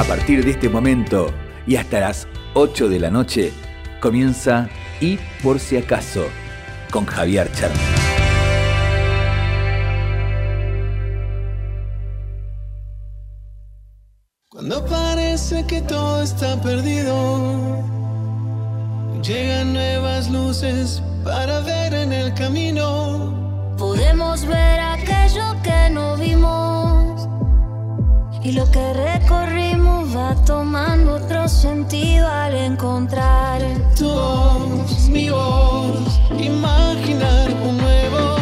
A partir de este momento y hasta las 8 de la noche comienza Y por si acaso con Javier Charly. Cuando parece que todo está perdido, llegan nuevas luces para ver en el camino. Podemos ver aquello que no vimos y lo que recorrimos va tomando otro sentido al encontrar. Tu voz, mi voz, imaginar un nuevo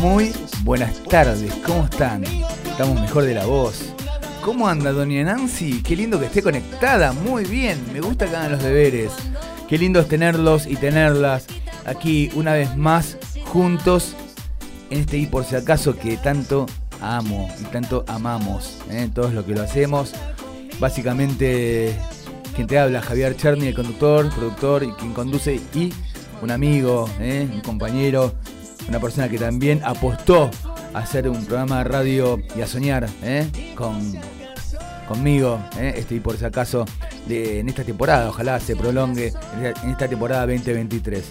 muy, buenas tardes. ¿Cómo están? Estamos mejor de la voz. ¿Cómo anda doña Nancy? Qué lindo que esté conectada. Muy bien. Me gusta que hagan los deberes. Qué lindo es tenerlos y tenerlas aquí una vez más juntos en este y por si acaso que tanto amo y tanto amamos. ¿eh? Todos lo que lo hacemos. Básicamente quien te habla, Javier Cherny, el conductor, productor y quien conduce y un amigo, ¿eh? un compañero, una persona que también apostó a hacer un programa de radio y a soñar ¿eh? con, conmigo, ¿eh? por si acaso de, en esta temporada, ojalá se prolongue en esta temporada 2023.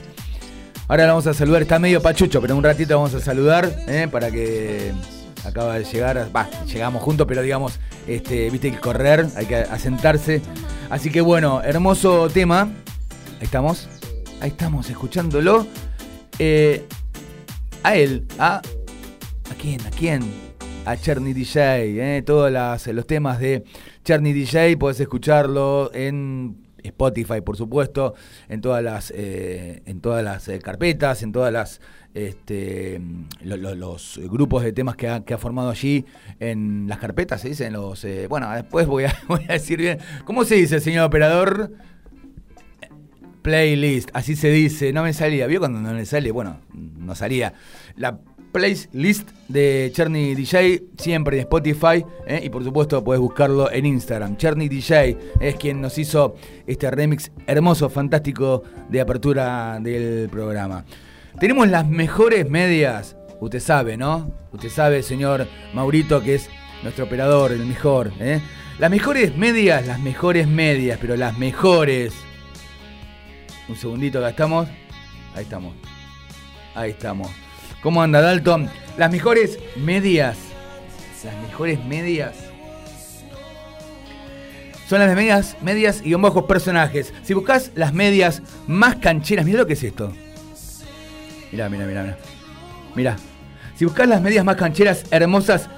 Ahora lo vamos a saludar, está medio pachucho, pero un ratito vamos a saludar ¿eh? para que acaba de llegar, llegamos juntos, pero digamos, este, viste que correr, hay que asentarse. Así que bueno, hermoso tema. Ahí estamos, ahí estamos, escuchándolo. Eh, a él, a. ¿A quién? ¿A quién? A Cherny DJ, ¿eh? todos las- los temas de Cherny DJ, podés escucharlo en Spotify, por supuesto, en todas las, eh, en todas las eh, carpetas, en todas las este, lo- lo- los grupos de temas que ha, que ha formado allí en las carpetas, se dicen los. eh, bueno, después voy a, voy a decir bien. ¿Cómo se dice, señor operador? Playlist, así se dice, no me salía. ¿Vio cuando no le sale? Bueno, no salía. La playlist de Cherny DJ, siempre en Spotify. ¿eh? Y por supuesto, podés buscarlo en Instagram. Cherny DJ es quien nos hizo este remix hermoso, fantástico de apertura del programa. Tenemos las mejores medias. Usted sabe, ¿no? Usted sabe, señor Maurito, que es nuestro operador, el mejor. ¿eh? Las mejores medias, las mejores medias, pero las mejores. Un segundito, acá estamos. Ahí estamos. Ahí estamos. ¿Cómo anda Dalton? Las mejores medias. Las mejores medias. Son las medias, medias y bajos personajes. Si buscas las medias más cancheras, mira lo que es esto. Mirá, mirá, mirá. Mirá. Si buscas las medias más cancheras, hermosas,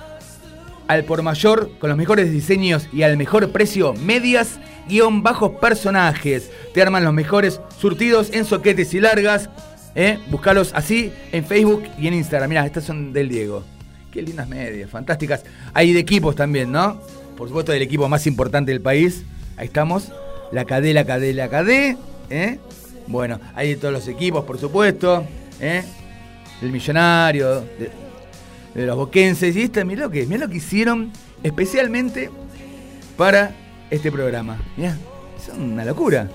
al por mayor, con los mejores diseños y al mejor precio, medias guion bajos personajes. Te arman los mejores surtidos en soquetes y largas. ¿eh? Búscalos así en Facebook y en Instagram. Mirá, estas son del Diego. Qué lindas medias, fantásticas. Hay de equipos también, ¿no? Por supuesto, del equipo más importante del país. Ahí estamos. La KD, la KD, la KD. ¿eh? Bueno, hay de todos los equipos, por supuesto. ¿eh? Del millonario, de, de los boquenses. Y esta, mirá lo que, mirá lo que hicieron especialmente para este programa. Mirá, son una locura.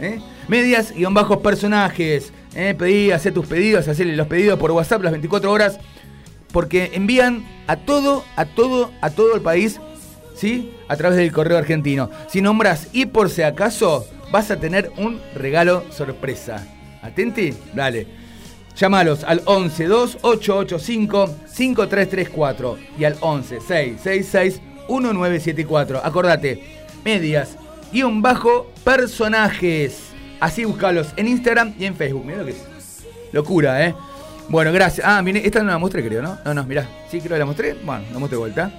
¿eh? Medias y bajos personajes. ¿eh? Pedí, hacer tus pedidos, hacerle los pedidos por WhatsApp las 24 horas. Porque envían a todo, a todo, a todo el país, ¿sí? A través del correo argentino. Si nombras y por si acaso, vas a tener un regalo sorpresa. Atenti, dale. Llámalos al 11 2885 5334 y al 11 666 1974. Acordate, medias, guion bajo, personajes. Así buscalos en Instagram y en Facebook. Mira lo que es. Locura, ¿eh? Bueno, gracias. Ah, mire, esta no la mostré, creo, ¿no? No, no, mirá. Sí, creo que la mostré. Bueno, la mostré de vuelta.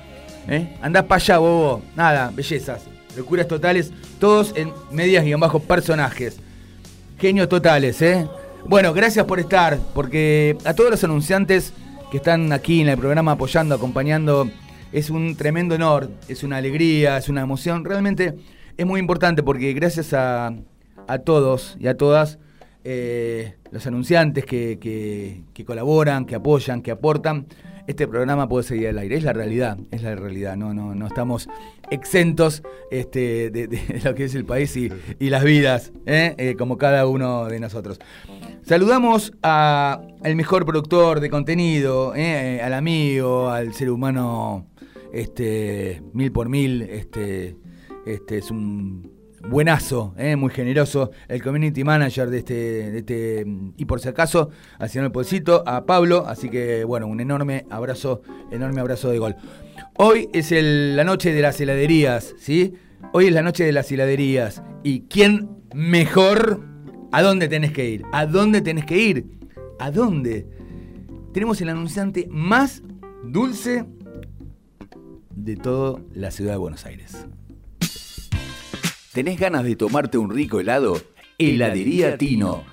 ¿Eh? Andás para allá, bobo. Nada, bellezas. Locuras totales. Todos en medias guion bajo personajes. Genios totales, ¿eh? Bueno, gracias por estar. Porque a todos los anunciantes que están aquí en el programa apoyando, acompañando, es un tremendo honor. Es una alegría, es una emoción. Realmente es muy importante porque gracias a, a todos y a todas eh, los anunciantes que, que- colaboran, que apoyan, que aportan, este programa puede seguir al aire. Es la realidad, es la realidad. No, no, no estamos exentos este, de, lo que es el país y, y las vidas, ¿eh? Eh, como cada uno de nosotros. Saludamos al mejor productor de contenido, al amigo, al ser humano este, mil por mil. Este, este, es un buenazo, ¿eh? muy generoso, el community manager de este, de este, y por si acaso, al señor Polcito, a Pablo, así que bueno, un enorme abrazo, enorme abrazo de gol. Hoy es el- la noche de las heladerías, ¿sí? Hoy es la noche de las heladerías. ¿Y quién mejor? ¿A dónde tenés que ir? ¿A dónde tenés que ir? ¿A dónde? Tenemos el anunciante más dulce de toda la ciudad de Buenos Aires. ¿Tenés ganas de tomarte un rico helado? Heladería Tino.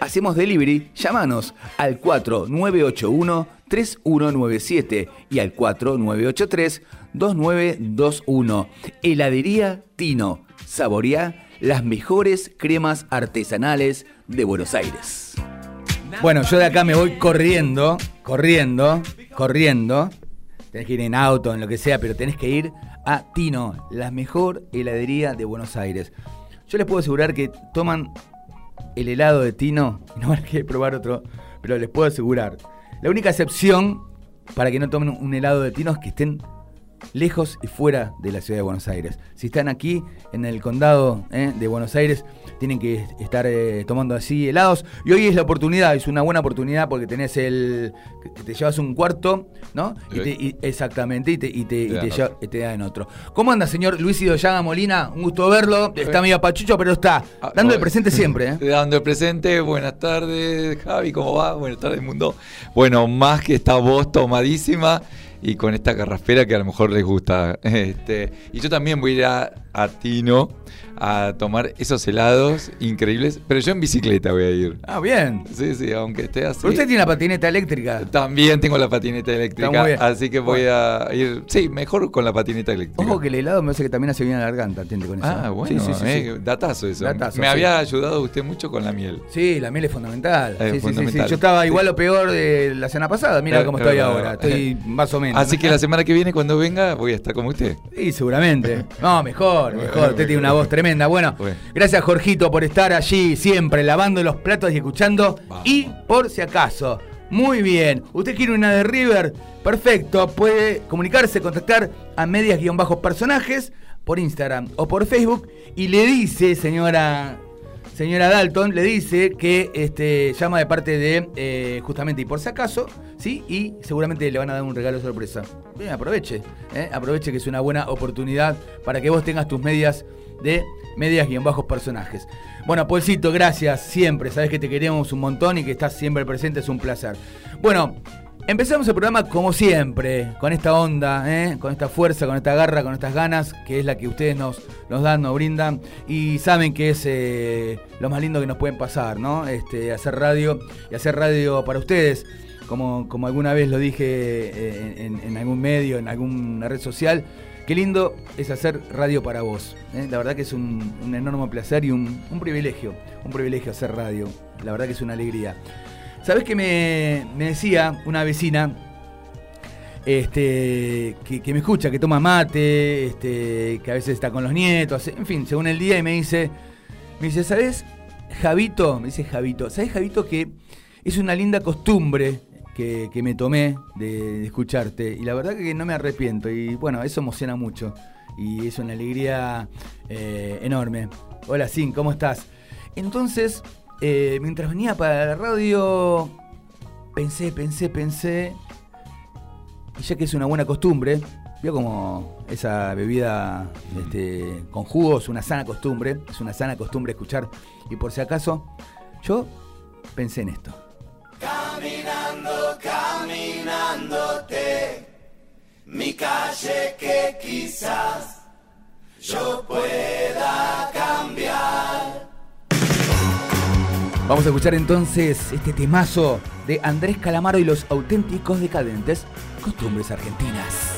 Hacemos delivery, llámanos al 4981-3197 y al 4983-2921. Heladería Tino. Saboreá las mejores cremas artesanales de Buenos Aires. Bueno, yo de acá me voy corriendo, corriendo, corriendo. Tenés que ir en auto, en lo que sea, pero tenés que ir a Tino, la mejor heladería de Buenos Aires. Yo les puedo asegurar que toman el helado de Tino no van querer probar otro, pero les puedo asegurar. La única excepción para que no tomen un helado de Tino es que estén lejos y fuera de la ciudad de Buenos Aires. Si están aquí en el condado ¿eh? de Buenos Aires, tienen que estar eh, tomando así helados. Y hoy es la oportunidad, es una buena oportunidad porque tenés el. te llevas un cuarto, ¿no? Y te- y- exactamente, y te, y te, y Te dan otro. lleva- y te dan otro. ¿Cómo anda, señor Luis Idoyaga Molina? Un gusto verlo. Está medio pachucho, pero está Ah, dando el presente siempre. ¿eh? Dando el presente, buenas tardes, Javi, ¿cómo va? Buenas tardes, mundo. Bueno, más que esta voz tomadísima y con esta garrafera que a lo mejor les gusta. Este, y yo también voy a ir a, a Tino a tomar esos helados increíbles, pero yo en bicicleta voy a ir. Ah, bien. Sí, sí, aunque esté así. Pero usted tiene la patineta eléctrica. También tengo la patineta eléctrica, así que voy a ir, sí, mejor con la patineta eléctrica. Ojo que el helado me hace que también hace bien a la garganta, atiende con eso. Ah, bueno, Sí, sí, sí, eh, sí. datazo eso. Datazo, Me había ayudado usted mucho con la miel. Sí, la miel es fundamental. Eh, Sí, sí, sí, fundamental. Yo estaba igual o peor de la semana pasada. Mira Eh, cómo es estoy ahora. Estoy más o menos. Así que la semana que viene, cuando venga, voy a estar como usted. Sí, seguramente. No, mejor, mejor. Usted tiene una voz tremenda. Bueno, gracias Jorgito por estar allí siempre lavando los platos y escuchando. Vamos. Y por si acaso, muy bien. ¿Usted quiere una de River? Perfecto. Puede comunicarse, contactar a medias-personajes por Instagram o por Facebook y le dice, señora señora Dalton le dice que este, llama de parte de eh, justamente y por si acaso, ¿sí? Y seguramente le van a dar un regalo sorpresa. Bien, aproveche, ¿eh? aproveche que es una buena oportunidad para que vos tengas tus medias de medias guion bajos personajes. Bueno, Polcito, gracias siempre. Sabes que te queremos un montón y que estás siempre presente, es un placer. Bueno, Empezamos el programa como siempre, con esta onda, ¿eh? con esta fuerza, con esta garra, con estas ganas, que es la que ustedes nos, nos dan, nos brindan, y saben que es eh, lo más lindo que nos pueden pasar, ¿no? Este, hacer radio y hacer radio para ustedes, como, como alguna vez lo dije eh, en algún medio, en alguna red social. Qué lindo es hacer radio para vos. ¿eh? La verdad que es un, enorme placer y un, privilegio, un privilegio hacer radio. La verdad que es una alegría. ¿Sabés que me, decía una vecina este, que, me escucha, que toma mate, este, que a veces está con los nietos, en fin, según el día, y me dice, me dice, ¿sabes, Javito? Me dice Javito, ¿sabes, Javito, que es una linda costumbre que, me tomé de, escucharte y la verdad que no me arrepiento y bueno, eso emociona mucho y es una alegría eh, enorme. Hola, Sin, ¿cómo estás? Entonces, eh, mientras venía para la radio, pensé, pensé, pensé, y ya que es una buena costumbre, vio como esa bebida este, con jugos, una sana costumbre, es una sana costumbre escuchar, y por si acaso, yo pensé en esto. Caminando, caminándote, mi calle que quizás yo pueda cambiar. Vamos a escuchar entonces este temazo de Andrés Calamaro y los auténticos decadentes, costumbres argentinas.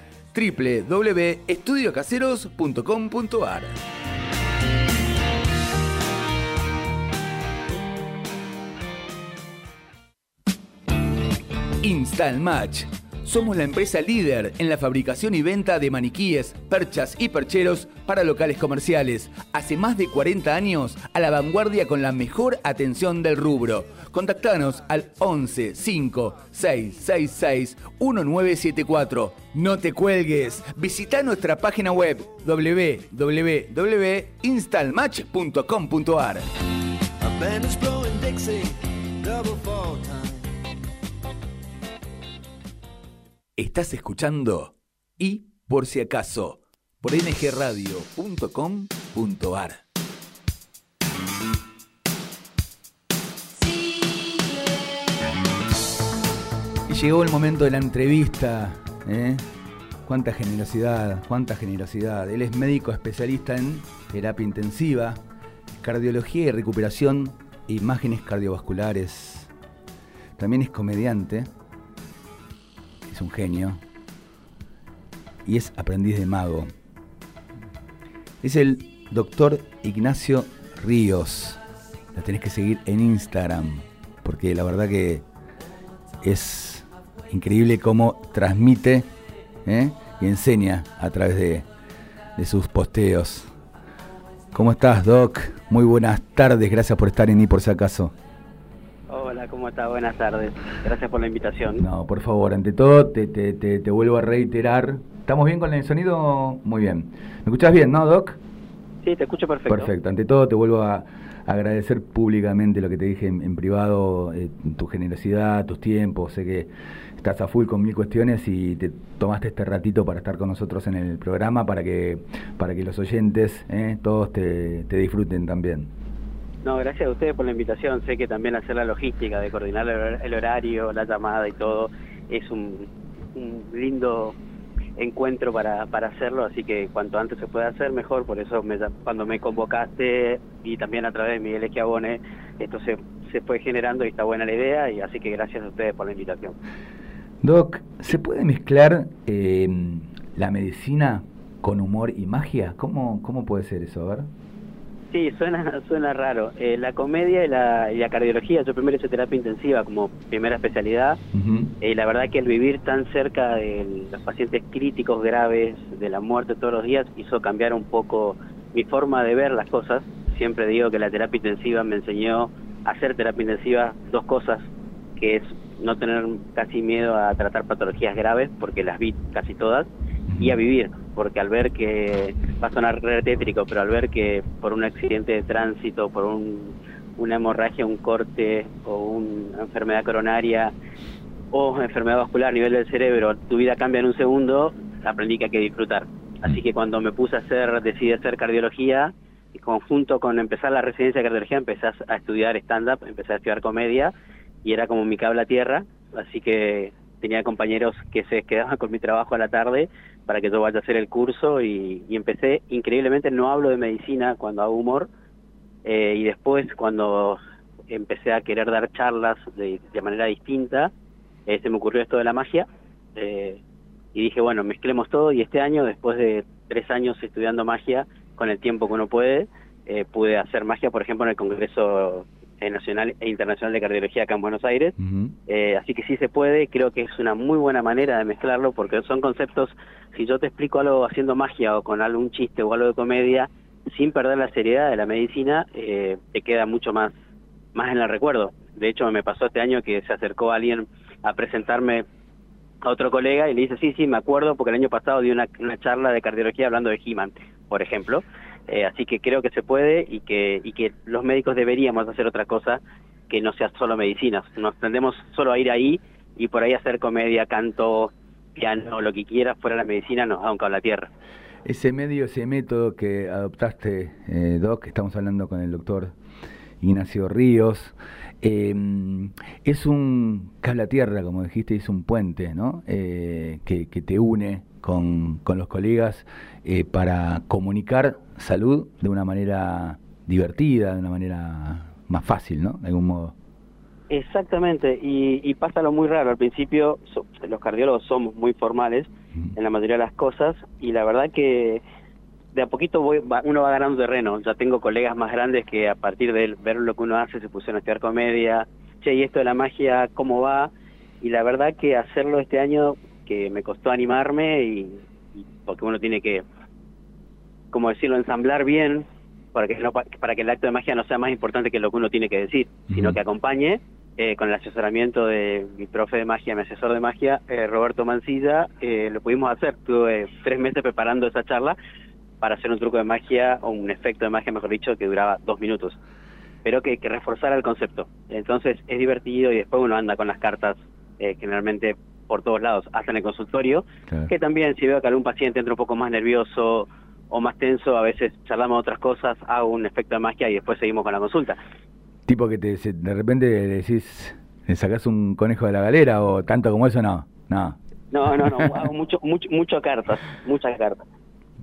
www.estudiocaseros.com.ar. Install Match. Somos la empresa líder en la fabricación y venta de maniquíes, perchas y percheros para locales comerciales. Hace más de 40 años a la vanguardia con la mejor atención del rubro. Contactanos al 11 5 666 1974. No te cuelgues. Visita nuestra página web www.installmatch.com.ar. Estás escuchando y por si acaso por ngradio.com.ar. Llegó el momento de la entrevista. ¿eh? Cuánta generosidad, cuánta generosidad. Él es médico especialista en terapia intensiva, cardiología y recuperación imágenes cardiovasculares. También es comediante. Es un genio. Y es aprendiz de mago. Es el doctor Ignacio Ríos. La tenés que seguir en Instagram. Porque la verdad que es increíble cómo transmite ¿eh? y enseña a través de, de sus posteos. ¿Cómo estás, Doc? Muy buenas tardes, gracias por estar en I por si acaso. Hola, ¿cómo estás? Buenas tardes. Gracias por la invitación. No, por favor, ante todo te, te, te, te vuelvo a reiterar. ¿Estamos bien con el sonido? Muy bien. ¿Me escuchás bien, no, Doc? Sí, te escucho perfecto. Perfecto. Ante todo te vuelvo a agradecer públicamente lo que te dije en, en privado, eh, tu generosidad, tus tiempos. Sé que estás a full con mil cuestiones y te tomaste este ratito para estar con nosotros en el programa para que para que los oyentes, eh, todos te, te disfruten también. No, gracias a ustedes por la invitación. Sé que también hacer la logística de coordinar el hor- el horario, la llamada y todo es un, lindo encuentro para, para hacerlo, así que cuanto antes se pueda hacer, mejor. Por eso me cuando me convocaste y también a través de Miguel Esquiabone, esto se, se fue generando y está buena la idea, y así que gracias a ustedes por la invitación. Doc, ¿se puede mezclar eh, la medicina con humor y magia? ¿Cómo, cómo puede ser eso? A ver. Sí, suena, suena raro. Eh, la comedia y la, y la cardiología, yo primero hice terapia intensiva como primera especialidad, y la verdad que el vivir tan cerca de los pacientes críticos graves, de la muerte todos los días, hizo cambiar un poco mi forma de ver las cosas. Siempre digo que la terapia intensiva me enseñó a hacer terapia intensiva dos cosas, que es no tener casi miedo a tratar patologías graves, porque las vi casi todas, y a vivir, porque al ver que, va a sonar tétrico, pero al ver que por un accidente de tránsito, por un, una hemorragia, un corte o una enfermedad coronaria o enfermedad vascular a nivel del cerebro, tu vida cambia en un segundo, aprendí que hay que disfrutar. Así que cuando me puse a hacer, decidí hacer cardiología, y conjunto con empezar la residencia de cardiología, empecé a- a estudiar stand-up, empecé a estudiar comedia, y era como mi cable a tierra, así que tenía compañeros que se quedaban con mi trabajo a la tarde para que yo vaya a hacer el curso y, y empecé, increíblemente no hablo de medicina cuando hago humor, eh, y después cuando empecé a querer dar charlas de, manera distinta, eh, se me ocurrió esto de la magia, eh, y dije, bueno, mezclemos todo, y este año, después de tres años estudiando magia, con el tiempo que uno puede, eh, pude hacer magia, por ejemplo, en el Congreso Nacional e Internacional de Cardiología acá en Buenos Aires, eh, así que sí se puede, creo que es una muy buena manera de mezclarlo porque son conceptos, si yo te explico algo haciendo magia o con algún chiste o algo de comedia, sin perder la seriedad de la medicina, eh, te queda mucho más, más en el recuerdo. De hecho, me pasó este año que se acercó alguien a presentarme a otro colega y le dice, sí, sí, me acuerdo porque el año pasado di una, una charla de cardiología hablando de He-Man, por ejemplo. Eh, así que creo que se puede y que, y que los médicos deberíamos hacer otra cosa que no sea solo medicina. Nos tendemos solo a ir ahí y por ahí hacer comedia, canto, piano, lo que quieras, fuera la medicina nos da un cable a la tierra. Ese medio, ese método que adoptaste, eh, Doc, estamos hablando con el doctor Ignacio Ríos, eh, es un cable a tierra, como dijiste, es un puente, ¿no? Eh, que te une con, con los colegas eh, para comunicar salud de una manera divertida, de una manera más fácil, ¿no? De algún modo. Exactamente, y, y pasa lo muy raro. Al principio so- los cardiólogos somos muy formales en la mayoría de las cosas y la verdad que de a poquito voy, va- uno va ganando terreno. Ya tengo colegas más grandes que a partir de ver lo que uno hace se pusieron a estudiar comedia. Che, y esto de la magia, ¿cómo va? Y la verdad que hacerlo este año, que me costó animarme y, y porque uno tiene que, como decirlo, ensamblar bien para que, no, pa- para que el acto de magia no sea más importante que lo que uno tiene que decir, sino que acompañe eh, con el asesoramiento de mi profe de magia, mi asesor de magia, eh, Roberto Mancilla, eh, lo pudimos hacer. Tuve tres meses preparando esa charla para hacer un truco de magia o un efecto de magia, mejor dicho, que duraba dos minutos. Pero que, que reforzara el concepto. Entonces es divertido y después uno anda con las cartas eh, generalmente por todos lados, hasta en el consultorio, Claro. que también si veo que algún paciente entra un poco más nervioso o más tenso, a veces charlamos de otras cosas, hago un efecto de magia y después seguimos con la consulta. Tipo que te, de repente le decís, ¿Le sacás un conejo de la galera o tanto como eso no? No. No, no, no, hago mucho, mucho, mucho cartas, muchas cartas.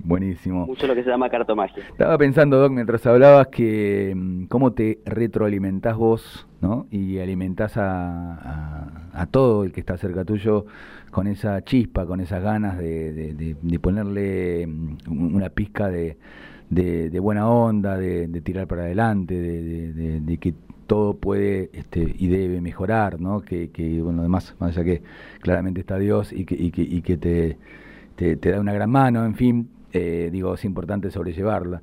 Buenísimo. Mucho lo que se llama cartomagia. Estaba pensando, Doc, mientras hablabas, que mm, cómo te retroalimentás vos, ¿no? Y alimentás a, a- a todo el que está cerca tuyo con esa chispa, con esas ganas de, de- de- de ponerle mm, una pizca de, de- buena onda, de, tirar para adelante, de, que todo puede este, y debe mejorar, ¿no? Que, que bueno, además, más allá que claramente está Dios y que, y que, y que te, te, te da una gran mano, en fin, eh, digo, es importante sobrellevarla.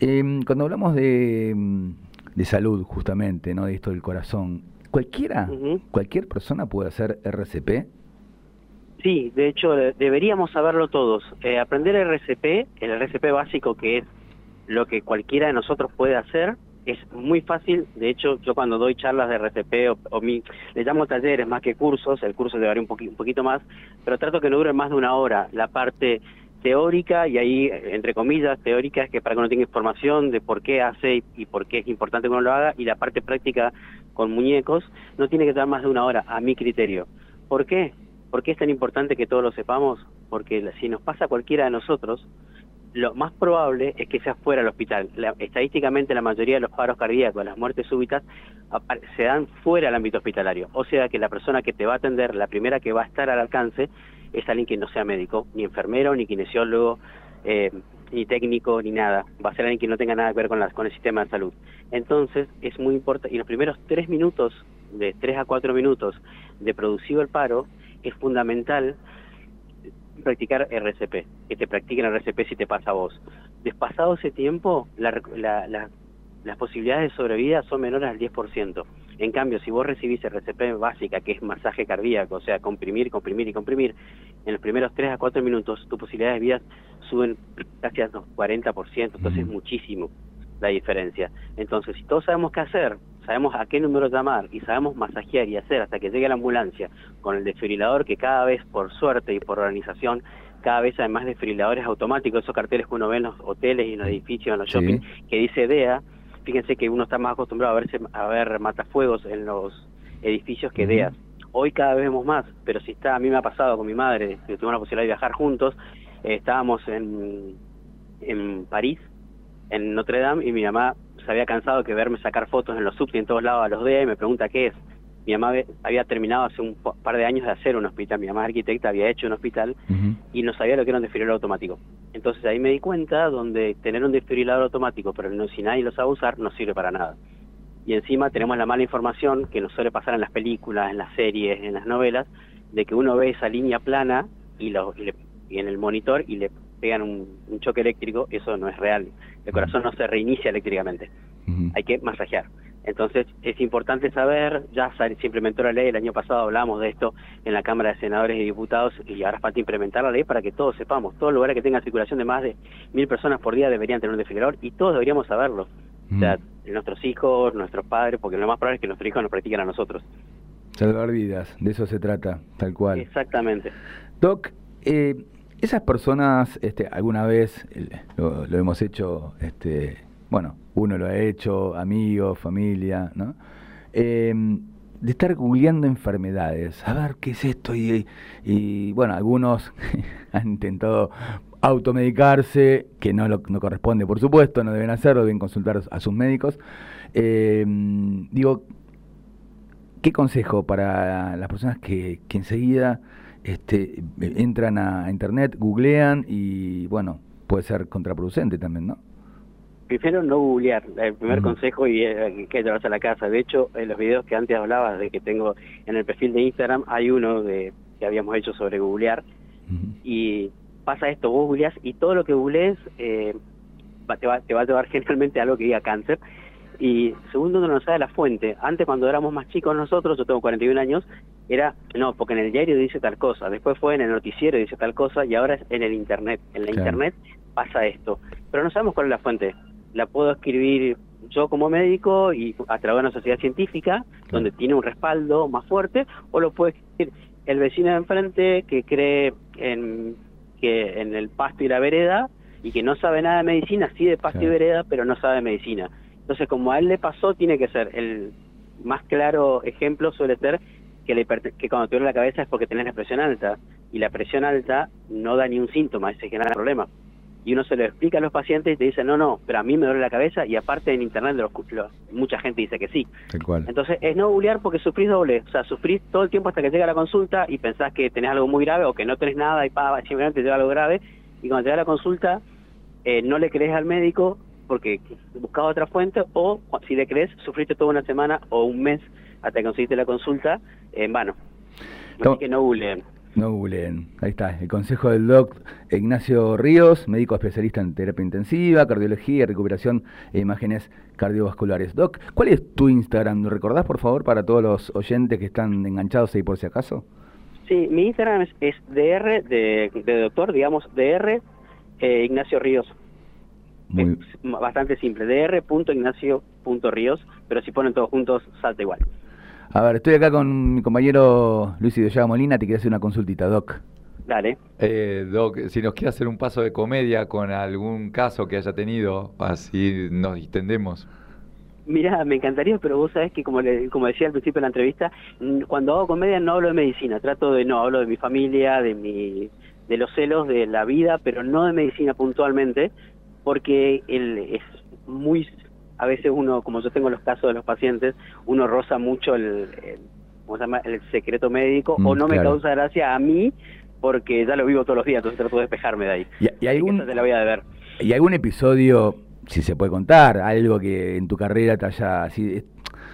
Em, cuando hablamos de, mm, de salud, justamente, ¿no? De esto del corazón, ¿cualquiera, cualquier persona puede hacer RCP? Sí, de hecho de- deberíamos saberlo todos. Eh, aprender RCP, el RCP básico que es lo que cualquiera de nosotros puede hacer, es muy fácil. De hecho, yo cuando doy charlas de RCP o, o mi, le llamo talleres más que cursos, el curso debe un, poqui- un poquito más, pero trato que no dure más de una hora. La parte teórica, y ahí, entre comillas, teórica, es que para que uno tenga información de por qué hace y, por qué es importante que uno lo haga, y la parte práctica con muñecos, no tiene que dar más de una hora, a mi criterio. ¿Por qué? ¿Por qué es tan importante que todos lo sepamos? Porque si nos pasa a cualquiera de nosotros, lo más probable es que sea fuera del hospital. La- estadísticamente, la mayoría de los paros cardíacos, las muertes súbitas, se dan fuera del ámbito hospitalario. O sea que la persona que te va a atender, la primera que va a estar al alcance, es alguien que no sea médico, ni enfermero, ni kinesiólogo, eh, ni técnico, ni nada. Va a ser alguien que no tenga nada que ver con, las- con el sistema de salud. Entonces, es muy importante. Y los primeros tres minutos, de tres a cuatro minutos de producido el paro, es fundamental practicar RCP, que te practiquen RCP si te pasa a vos. Despasado ese tiempo, la la- la- las posibilidades de sobrevida son menores al 10%. En cambio, si vos recibís RCP básica, que es masaje cardíaco, o sea, comprimir, comprimir y comprimir, en los primeros 3 a 4 minutos tus posibilidades de vida suben casi a los 40%, entonces es Mm. muchísimo la diferencia. Entonces, si todos sabemos qué hacer, sabemos a qué número llamar y sabemos masajear y hacer hasta que llegue la ambulancia con el desfibrilador, que cada vez, por suerte y por organización, cada vez hay más desfibriladores automáticos, esos carteles que uno ve en los hoteles y en los edificios, en los Sí. shopping, que dice DEA, fíjense que uno está más acostumbrado a, verse, a ver matafuegos en los edificios que. DEA. Hoy cada vez vemos más, pero si está, a mí me ha pasado con mi madre, que tuvimos la posibilidad de viajar juntos, eh, estábamos en, en París, en Notre Dame, y mi mamá se había cansado que verme sacar fotos en los subs y en todos lados a los DEA y me pregunta qué es. Mi mamá había terminado hace un pa- par de años de hacer un hospital, mi mamá arquitecta, había hecho un hospital y no sabía lo que era un desfibrilador automático. Entonces ahí me di cuenta donde tener un desfibrilador automático, pero no, si nadie lo sabe usar, no sirve para nada. Y encima tenemos la mala información que nos suele pasar en las películas, en las series, en las novelas, de que uno ve esa línea plana y, lo, y, le- y en el monitor y le pegan un, un choque eléctrico, eso no es real. El corazón no se reinicia eléctricamente hay que masajear. Entonces es importante saber, ya se implementó la ley, el año pasado hablamos de esto en la Cámara de Senadores y Diputados y ahora falta implementar la ley para que todos sepamos, todos los lugares que tengan circulación de más de mil personas por día deberían tener un desfibrilador y todos deberíamos saberlo. O sea, nuestros hijos, nuestros padres, porque lo más probable es que nuestros hijos nos practiquen a nosotros. Salvar vidas, de eso se trata, tal cual. Exactamente. Doc, eh, esas personas, este, alguna vez eh, lo, lo hemos hecho, este, bueno, uno lo ha hecho, amigos, familia, ¿no? Eh, de estar googleando enfermedades, a ver qué es esto y, y, bueno, algunos han intentado automedicarse, que no, lo, corresponde, por supuesto, no deben hacerlo, deben consultar a sus médicos. Eh, digo, ¿Qué consejo para las personas que, que enseguida este, entran a internet, googlean y, bueno, puede ser contraproducente también, ¿no? Primero, no googlear. El primer consejo y eh, que llevarse a la casa. De hecho, en los videos que antes hablabas de que tengo en el perfil de Instagram, hay uno de que habíamos hecho sobre googlear. Y pasa esto, vos googleás y todo lo que googlees eh, te, va, te va a llevar generalmente a algo que diga cáncer. Y segundo, no sabe la fuente. Antes, cuando éramos más chicos nosotros, yo tengo 41 años, era, no, porque en el diario dice tal cosa, después fue en el noticiero dice tal cosa, y ahora es en el Internet. En la Claro. Internet pasa esto. Pero no sabemos cuál es la fuente. La puedo escribir yo como médico y a través de una sociedad científica, donde tiene un respaldo más fuerte, o lo puede escribir el vecino de enfrente que cree en, que en el pasto y la vereda y que no sabe nada de medicina, sí de pasto Claro. y vereda, pero no sabe de medicina. Entonces, como a él le pasó, tiene que ser el más claro ejemplo suele ser que, que cuando te duele la cabeza es porque tenés la presión alta y la presión alta no da ni un síntoma, ese genera problema. Y uno se lo explica a los pacientes y te dicen, no, no, pero a mí me duele la cabeza y aparte en internet los, los- mucha gente dice que sí. Cual. Entonces es no googlear porque sufrís doble, o sea, sufrís todo el tiempo hasta que llega la consulta y pensás que tenés algo muy grave o que no tenés nada y pa, simplemente te da algo grave y cuando da la consulta eh, no le crees al médico porque buscaba otra fuente o si le crees sufriste toda una semana o un mes hasta que conseguiste la consulta en vano. Así que no googleen. No googleen. Ahí está. El consejo del doc Ignacio Ríos, médico especialista en terapia intensiva, cardiología y recuperación e imágenes cardiovasculares. Doc, ¿cuál es tu Instagram? ¿Lo recordás, por favor, para todos los oyentes que están enganchados ahí por si acaso? Sí, mi Instagram es, es DR de, de doctor, digamos, DR eh, Ignacio Ríos. Muy, Es bastante simple, dr.ignacio.ríos, pero si ponen todos juntos salta igual. A ver, estoy acá con mi compañero Luis Idoyaga Molina, te quiero hacer una consultita, Doc. Dale. Eh, Doc, si nos quiere hacer un paso de comedia con algún caso que haya tenido, así nos distendemos. Mira, me encantaría, pero vos sabés que como, le- como decía al principio de la entrevista, mm, cuando hago comedia no hablo de medicina, trato de no, hablo de mi familia, de mi de los celos de la vida, pero no de medicina puntualmente, porque el, es muy, a veces uno, como yo tengo los casos de los pacientes, uno roza mucho el, el- ¿cómo se llama? el secreto médico, Mm, o no me causa gracia a mí, porque ya lo vivo todos los días, entonces trato de despejarme de ahí. ¿Y, algún, esa te la voy a deber. ¿Y algún episodio, si se puede contar, algo que en tu carrera te haya así...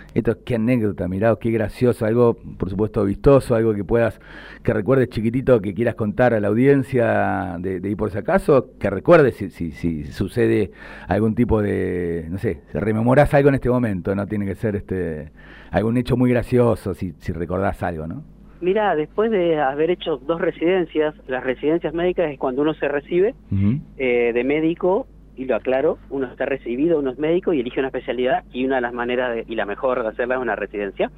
es- Esto, qué anécdota, mirá, qué gracioso, algo por supuesto vistoso, algo que puedas, que recuerdes chiquitito, que quieras contar a la audiencia de, de ir por si acaso, que recuerdes si, si, si sucede algún tipo de, no sé, si rememorás algo en este momento, no tiene que ser este algún hecho muy gracioso, si, si recordás algo, ¿no? Mira, después de haber hecho dos residencias, las residencias médicas es cuando uno se recibe eh, de médico, y lo aclaro, uno está recibido, uno es médico y elige una especialidad, y una de las maneras de- y la mejor de hacerla es una residencia.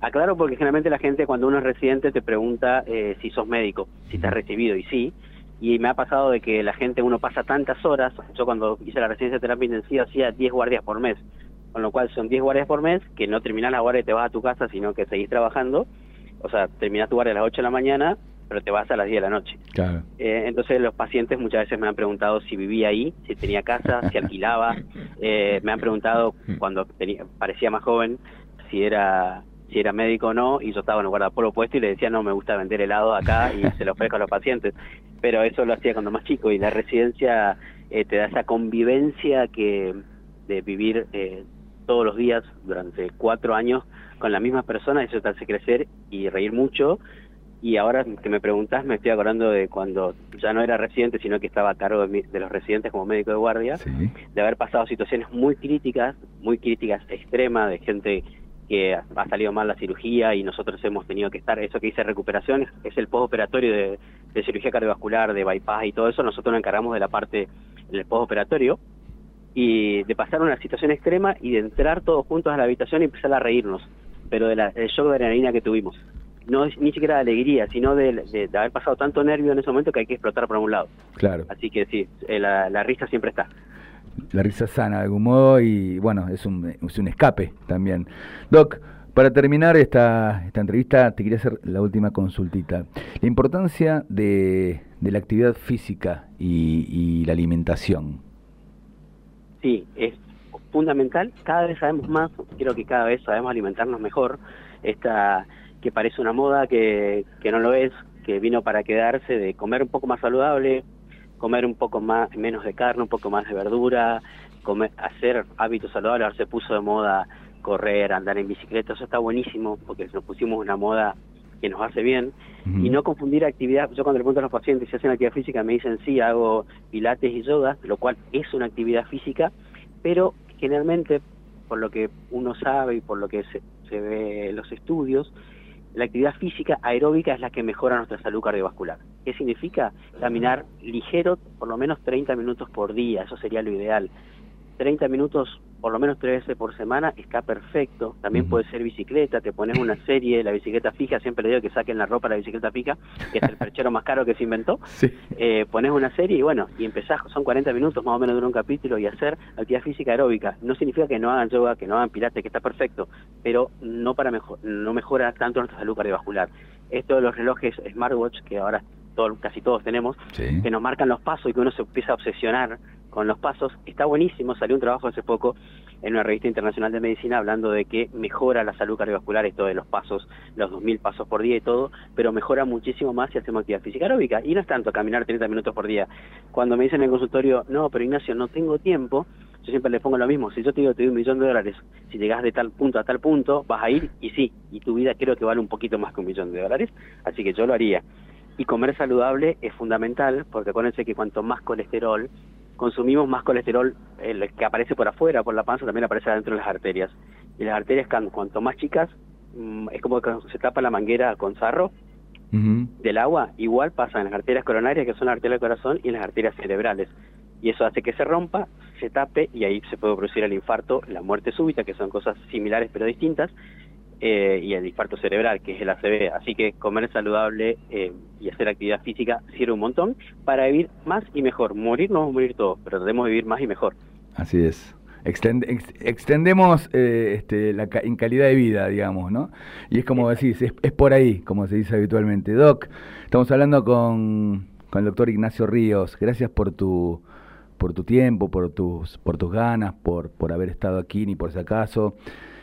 Aclaro porque generalmente la gente cuando uno es residente te pregunta eh, si sos médico, si estás recibido, y sí. Y me ha pasado de que la gente, uno pasa tantas horas, yo cuando hice la residencia de terapia intensiva hacía 10 guardias por mes, con lo cual son 10 guardias por mes, que no terminás la guardia y te vas a tu casa, sino que seguís trabajando, o sea, terminás tu guardia a las 8 de la mañana, pero te vas a las 10 de la noche. Claro. Eh, entonces los pacientes muchas veces me han preguntado si vivía ahí, si tenía casa, si alquilaba. Eh, me han preguntado cuando tenía, parecía más joven si era si era médico o no y yo estaba en el guardapolvo puesto y le decía no me gusta vender helado acá y se lo ofrezco a los pacientes. Pero eso lo hacía cuando más chico y la residencia eh, te da esa convivencia que de vivir eh, todos los días durante cuatro años con la misma persona, eso te hace crecer y reír mucho y ahora que me preguntás, me estoy acordando de cuando ya no era residente, sino que estaba a cargo de, mi- de los residentes como médico de guardia, Sí. de haber pasado situaciones muy críticas, muy críticas extremas, de gente que ha salido mal la cirugía y nosotros hemos tenido que estar, eso que dice recuperación, es, el postoperatorio de, de cirugía cardiovascular, de bypass y todo eso, nosotros nos encargamos de la parte del postoperatorio y de pasar una situación extrema y de entrar todos juntos a la habitación y empezar a reírnos, pero de la, del shock de adrenalina que tuvimos. No es ni siquiera de alegría, sino de, de- de haber pasado tanto nervio en ese momento que hay que explotar por un lado. Claro. Así que sí, eh, la, la risa siempre está. la risa sana de algún modo y bueno, es un, es un escape también. Doc, para terminar esta, esta entrevista te quería hacer la última consultita. La importancia de, de la actividad física y, y la alimentación. Sí, es fundamental. Cada vez sabemos más, creo que cada vez sabemos alimentarnos mejor. Esta que parece una moda, que, que no lo es, que vino para quedarse, de comer un poco más saludable, comer un poco más menos de carne, un poco más de verdura, comer, hacer hábitos saludables. Ahora se puso de moda correr, andar en bicicleta, eso está buenísimo, porque nos pusimos una moda que nos hace bien. Y no confundir actividad, yo cuando le pregunto a los pacientes si hacen actividad física, me dicen sí, hago pilates y yoga, lo cual es una actividad física, pero generalmente, por lo que uno sabe y por lo que se, se ve en los estudios, la actividad física aeróbica es la que mejora nuestra salud cardiovascular. ¿Qué significa? Caminar ligero, por lo menos 30 minutos por día, eso sería lo ideal. 30 minutos por lo menos tres veces por semana, está perfecto. También puede ser bicicleta, te pones una serie, la bicicleta fija, siempre le digo que saquen la ropa a la bicicleta fija, que es el perchero más caro que se inventó. Sí. Eh, pones una serie y bueno, y empezás, son 40 minutos más o menos dura un capítulo y hacer actividad física aeróbica. No significa que no hagan yoga, que no hagan pilates, que está perfecto, pero no para mejor, no mejora tanto nuestra salud cardiovascular. Esto de los relojes smartwatch, que ahora todo- casi todos tenemos, Sí. que nos marcan los pasos y que uno se empieza a obsesionar con los pasos, está buenísimo. Salió un trabajo hace poco en una revista internacional de medicina hablando de que mejora la salud cardiovascular esto de los pasos, los 2.000 pasos por día y todo, pero mejora muchísimo más si hacemos actividad física aeróbica. Y no es tanto caminar 30 minutos por día. Cuando me dicen en el consultorio, no, pero Ignacio, no tengo tiempo, yo siempre les pongo lo mismo. Si yo te digo, te doy un millón de dólares, si llegas de tal punto a tal punto, vas a ir y sí, y tu vida creo que vale un poquito más que un millón de dólares, así que yo lo haría. Y comer saludable es fundamental, porque acuérdense que cuanto más colesterol, consumimos más colesterol, el que aparece por afuera, por la panza, también aparece adentro de las arterias. Y las arterias, cuanto más chicas, mm, es como que se tapa la manguera con sarro del agua, igual pasa en las arterias coronarias, que son las arterias del corazón, y en las arterias cerebrales. Y eso hace que se rompa, se tape, y ahí se puede producir el infarto, la muerte súbita, que son cosas similares pero distintas, eh, y el infarto cerebral, que es el ACV. Así que comer saludable eh, y hacer actividad física sirve un montón para vivir más y mejor. Morir no vamos a morir todos, pero debemos vivir más y mejor. Así es. Extend- ex- extendemos eh, este, la en calidad de vida, digamos, ¿no? Y es como decís, es, es por ahí, como se dice habitualmente. Doc, estamos hablando con, con el doctor Ignacio Ríos. Gracias por tu por tu tiempo, por tus por tus ganas, por por haber estado aquí, ni por si acaso.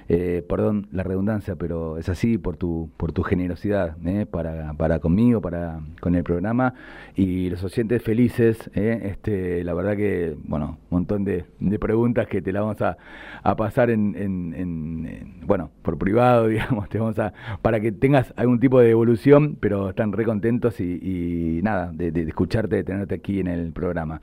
Eh, perdón la redundancia, pero es así, por tu, por tu generosidad ¿eh? para, para conmigo, para con el programa y los oyentes felices. ¿eh? Este, la verdad que, bueno, un montón de, de preguntas que te las vamos a, a pasar en, en- en- en- bueno, por privado, digamos, te vamos a, para que tengas algún tipo de evolución, pero están re contentos y, y nada, de, de escucharte, de tenerte aquí en el programa.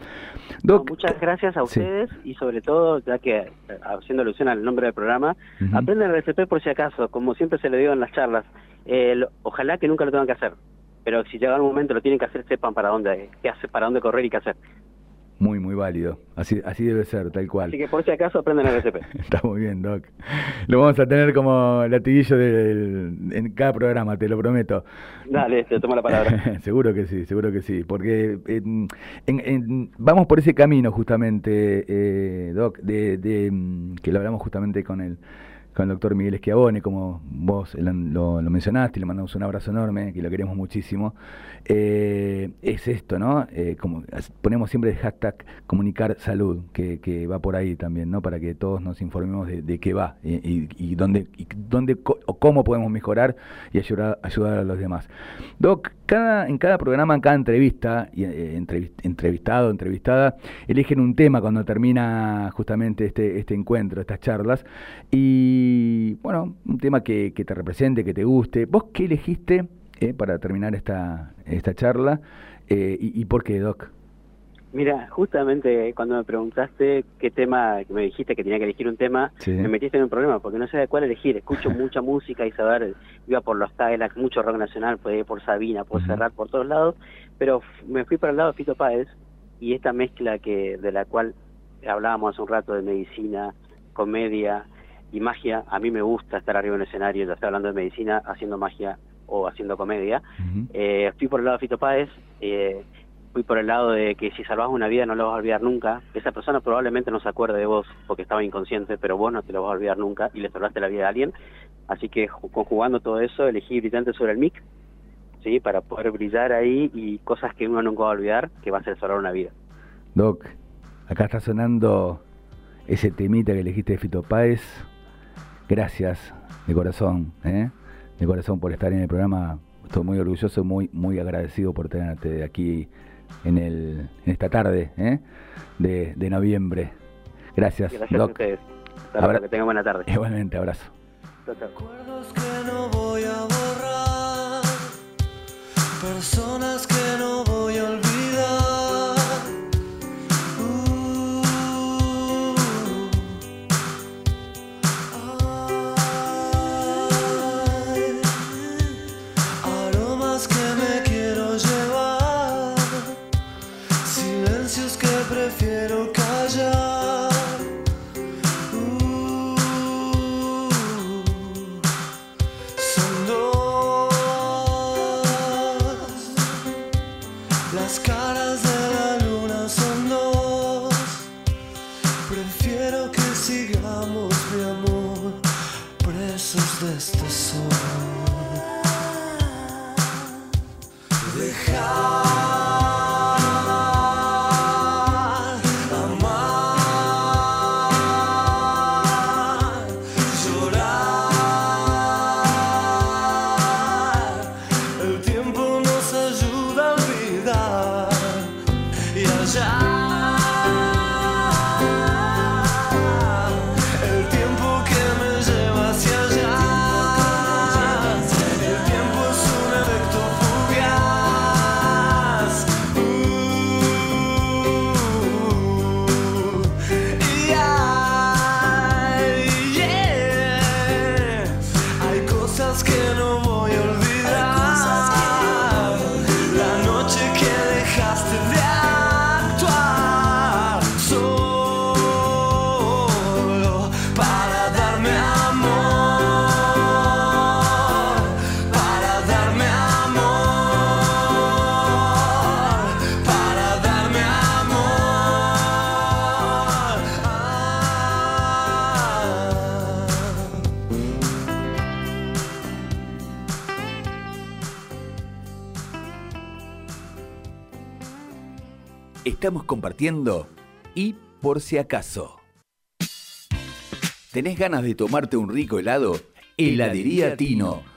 No, muchas gracias a sí. ustedes y sobre todo, ya que eh, haciendo alusión al nombre del programa, Aprendan el RCP por si acaso, como siempre se le digo en las charlas. Eh, lo- ojalá que nunca lo tengan que hacer, pero si llega un momento lo tienen que hacer, sepan para dónde, qué hacer, para dónde correr y qué hacer. Muy, muy válido. Así, así debe ser, tal cual. Así que por si acaso aprendan el RCP. Está muy bien, Doc. Lo vamos a tener como latiguillo del- en cada programa, te lo prometo. Dale, te tomo la palabra. seguro que sí, seguro que sí. Porque en- en- en- vamos por ese camino justamente, eh, Doc, de, de, mm, que lo hablamos justamente con el, con el doctor Miguel Esquiabone, como vos lo, lo- mencionaste, le mandamos un abrazo enorme, que lo queremos muchísimo. Eh, es esto, ¿no? Eh, como ponemos siempre el hashtag comunicar salud, que, que va por ahí también, ¿no? Para que todos nos informemos de, qué va y, dónde, dónde o cómo podemos mejorar y ayudar, ayudar a los demás. Doc, cada, en cada programa, en cada entrevista, eh, entrevis- entrevistado, entrevistada, eligen un tema cuando termina justamente este, este encuentro, estas charlas. Y bueno, un tema que, que te represente, que te guste. ¿Vos qué elegiste eh, para terminar esta, esta charla? Eh, y, ¿Y por qué, Doc? Mira, justamente cuando me preguntaste qué tema, que me dijiste que tenía que elegir un tema, Sí. me metiste en un problema porque no sé de cuál elegir. Escucho mucha música y saber, iba por los Tylax, mucho rock nacional, puede ir por Sabina, por. Serrat, por todos lados, pero me fui para el lado de Fito Páez y esta mezcla que de la cual hablábamos hace un rato de medicina, comedia y magia, a mí me gusta estar arriba en un escenario, ya sea hablando de medicina, haciendo magia o haciendo comedia. Eh, fui por el lado de Fito Páez, eh, fui por el lado de que si salvas una vida no lo vas a olvidar nunca. Esa persona probablemente no se acuerde de vos porque estaba inconsciente, pero vos no te lo vas a olvidar nunca y le salvaste la vida a alguien. Así que ju- conjugando todo eso, elegí Brillante sobre el mic, ¿sí? para poder brillar ahí y cosas que uno nunca va a olvidar, que va a ser salvar una vida. Doc, acá está sonando ese temita que elegiste de Fito Páez. Gracias de corazón, ¿eh? de corazón por estar en el programa. Estoy muy orgulloso, muy muy agradecido por tenerte aquí en, el, en esta tarde ¿eh? de, de noviembre. Gracias, Gracias a ustedes. Hasta Abra- luego, que tengan buena tarde. Igualmente, abrazo. Recuerdos que no voy a borrar, personas que Estamos compartiendo y por si acaso. ¿Tenés ganas de tomarte un rico helado? Heladería Tino.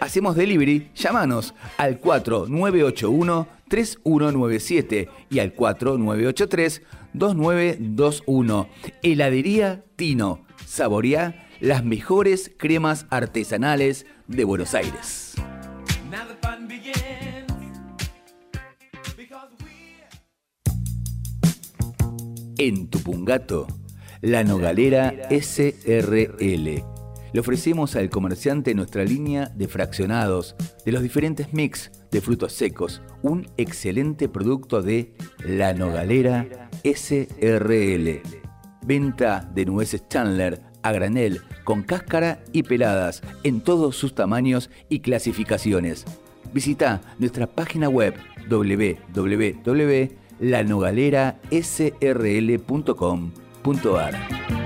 Hacemos delivery, llámanos al 4981 3197 y al 4983 2921. Heladería Tino. Saboreá las mejores cremas artesanales de Buenos Aires. En Tupungato, la Nogalera SRL. Le ofrecemos al comerciante nuestra línea de fraccionados de los diferentes mix de frutos secos, un excelente producto de La Nogalera SRL. Venta de nueces Chandler a granel, con cáscara y peladas en todos sus tamaños y clasificaciones. Visita nuestra página web www.lanogalerasrl.com.ar.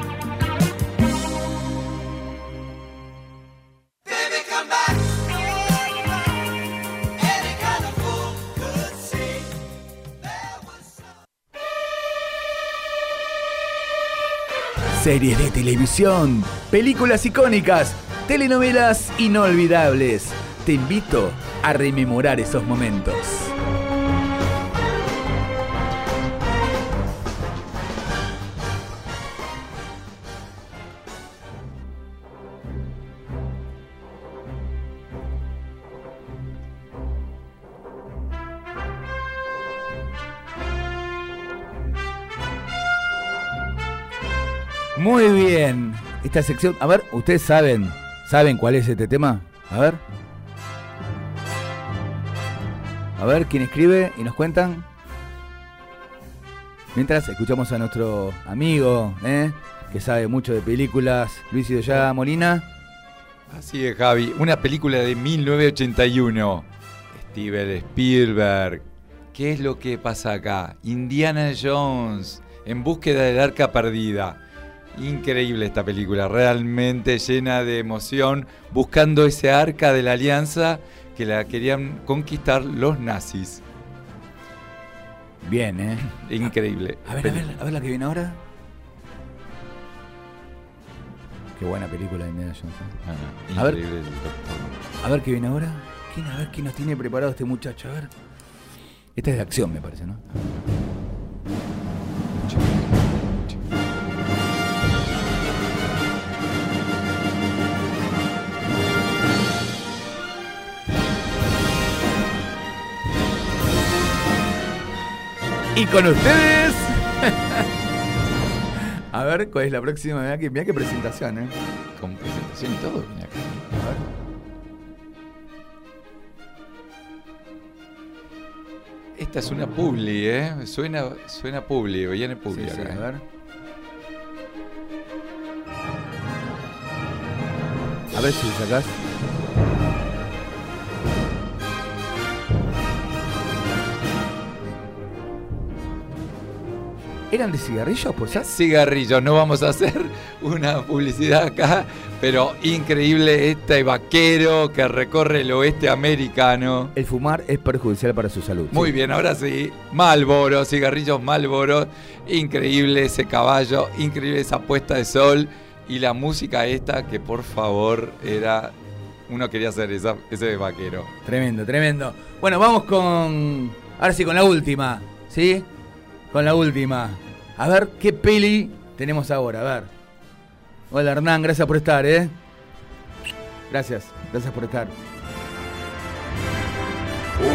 Series de televisión, películas icónicas, telenovelas inolvidables. Te invito a rememorar esos momentos. Esta sección, a ver, ustedes saben, ¿saben cuál es este tema? A ver. A ver, ¿quién escribe y nos cuentan? Mientras escuchamos a nuestro amigo, ¿eh? que sabe mucho de películas, Luis ya Molina. Así es, Javi. Una película de 1981. Steven Spielberg. ¿Qué es lo que pasa acá? Indiana Jones, en búsqueda del arca perdida. Increíble esta película, realmente llena de emoción, buscando ese arca de la alianza que la querían conquistar los nazis. Bien, ¿eh? Increíble. A ver, a ver, a ver la que viene ahora. Qué buena película de Indiana Jones. ¿eh? Ah, A ver. A ver qué viene ahora. ¿Quién, a ver quién nos tiene preparado este muchacho. A ver. Esta es de acción, me parece, ¿no? Y con ustedes. ver, ¿cuál es la próxima? Mirá qué, mirá presentación, ¿eh? Con presentación y todo. A ver. Esta es una publi, ¿eh? Suena, suena publi, viene publi Sí, sí, acá, a ¿eh? ver. A ver si lo sacás. ¿Eran de cigarrillos, pues? ¿sabes? Cigarrillos, no vamos a hacer una publicidad acá, pero increíble este vaquero que recorre el oeste americano. El fumar es perjudicial para su salud. Muy Sí. bien, ahora sí, Malboro, cigarrillos Malboro, increíble ese caballo, increíble esa puesta de sol y la música esta que por favor era, uno quería ser esa- ese vaquero. Tremendo, tremendo. Bueno, vamos con. Ahora sí, con la última. ¿Sí? Con la última. A ver qué peli tenemos ahora. A ver. Hola Hernán, gracias por estar, ¿eh? Gracias, gracias por estar.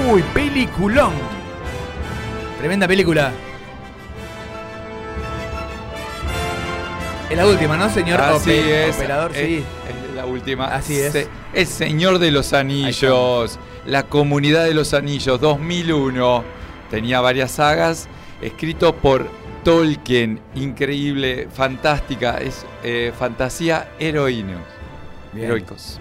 Uy, peliculón. Tremenda película. Es la última, ¿no, señor Así ope- es, operador? es- sí. es la última. Así es. Se- El Señor de los Anillos, la Comunidad de los Anillos, 2001. Tenía varias sagas, escrito por Tolkien, increíble, fantástica, es eh, fantasía heroínos, Bien. heroicos.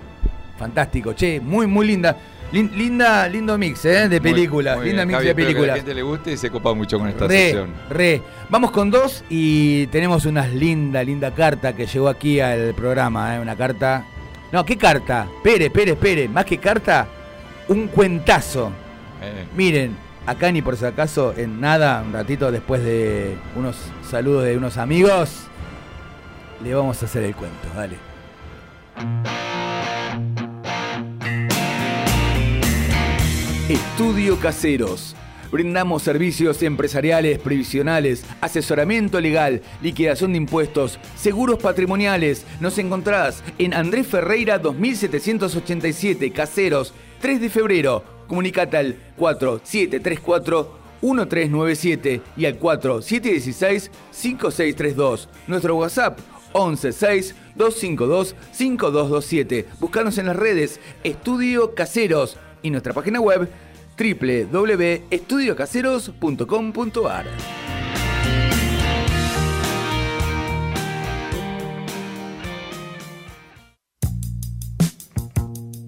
Fantástico, che, muy, muy linda. Lin- linda, lindo mix, ¿eh? De películas. muy linda bien, mix Javi, de espero que a películas. la gente le guste y se copa mucho con esta Re, sección. re. Vamos con dos y tenemos una linda, linda carta que llegó aquí al programa, ¿eh? Una carta. No, ¿qué carta? Espere, espere, espere. Más que carta, un cuentazo. Eh, Miren, acá ni por si acaso, en nada, un ratito después de unos saludos de unos amigos, le vamos a hacer el cuento, dale. Estudio Caseros. Brindamos servicios empresariales, previsionales, asesoramiento legal, liquidación de impuestos, seguros patrimoniales. Nos encontrás en Andrés Ferreira 2787, Caseros, 3 de febrero. Comunicate al 4734-1397 y al 4716-5632. Nuestro WhatsApp 116-252-5227. Buscanos en las redes Estudio Caseros y nuestra página web www.estudiocaseros.com.ar.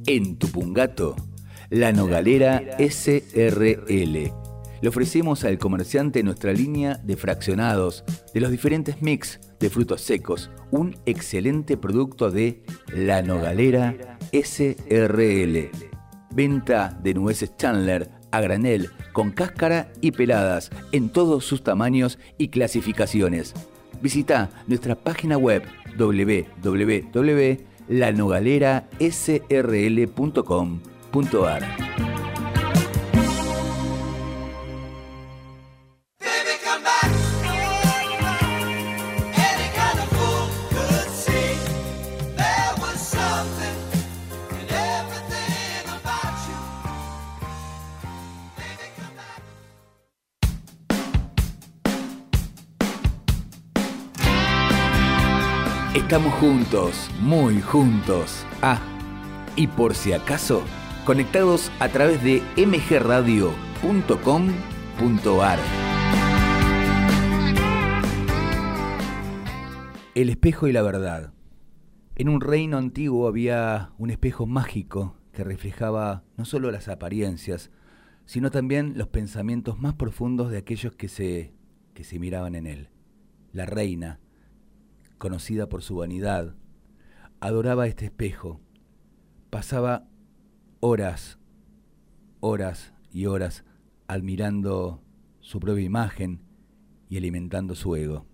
En Tupungato, la Nogalera SRL. Le ofrecemos al comerciante nuestra línea de fraccionados de los diferentes mix de frutos secos, un excelente producto de La Nogalera SRL. Venta de nueces Chandler a granel, con cáscara y peladas en todos sus tamaños y clasificaciones. Visita nuestra página web www.lanogalerasrl.com.ar. Back. Estamos juntos, muy juntos. Ah, y por si acaso, conectados a través de mgradio.com.ar. El espejo y la verdad. En un reino antiguo había un espejo mágico que reflejaba no solo las apariencias, sino también los pensamientos más profundos de aquellos que se, que se miraban en él. La reina, conocida por su vanidad, adoraba este espejo. Pasaba horas, horas y horas admirando su propia imagen y alimentando su ego.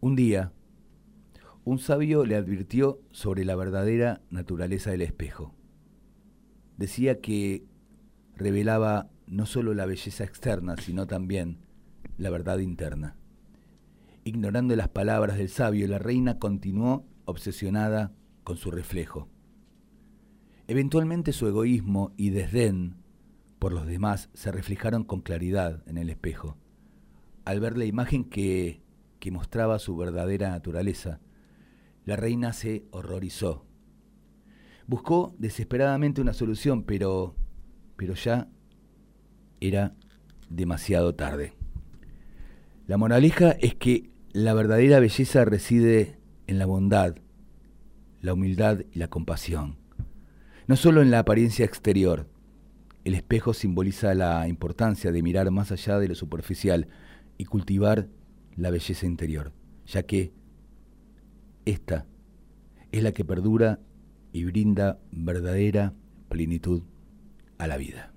Un día, un sabio le advirtió sobre la verdadera naturaleza del espejo. Decía que revelaba no solo la belleza externa, sino también la verdad interna. Ignorando las palabras del sabio, la reina continuó obsesionada con su reflejo. Eventualmente su egoísmo y desdén por los demás se reflejaron con claridad en el espejo. al ver la imagen que, que mostraba su verdadera naturaleza. La reina se horrorizó. Buscó desesperadamente una solución, pero, pero ya era demasiado tarde. La moraleja es que la verdadera belleza reside en la bondad, la humildad y la compasión. No solo en la apariencia exterior. El espejo simboliza la importancia de mirar más allá de lo superficial y cultivar la belleza interior, ya que esta es la que perdura y brinda verdadera plenitud a la vida.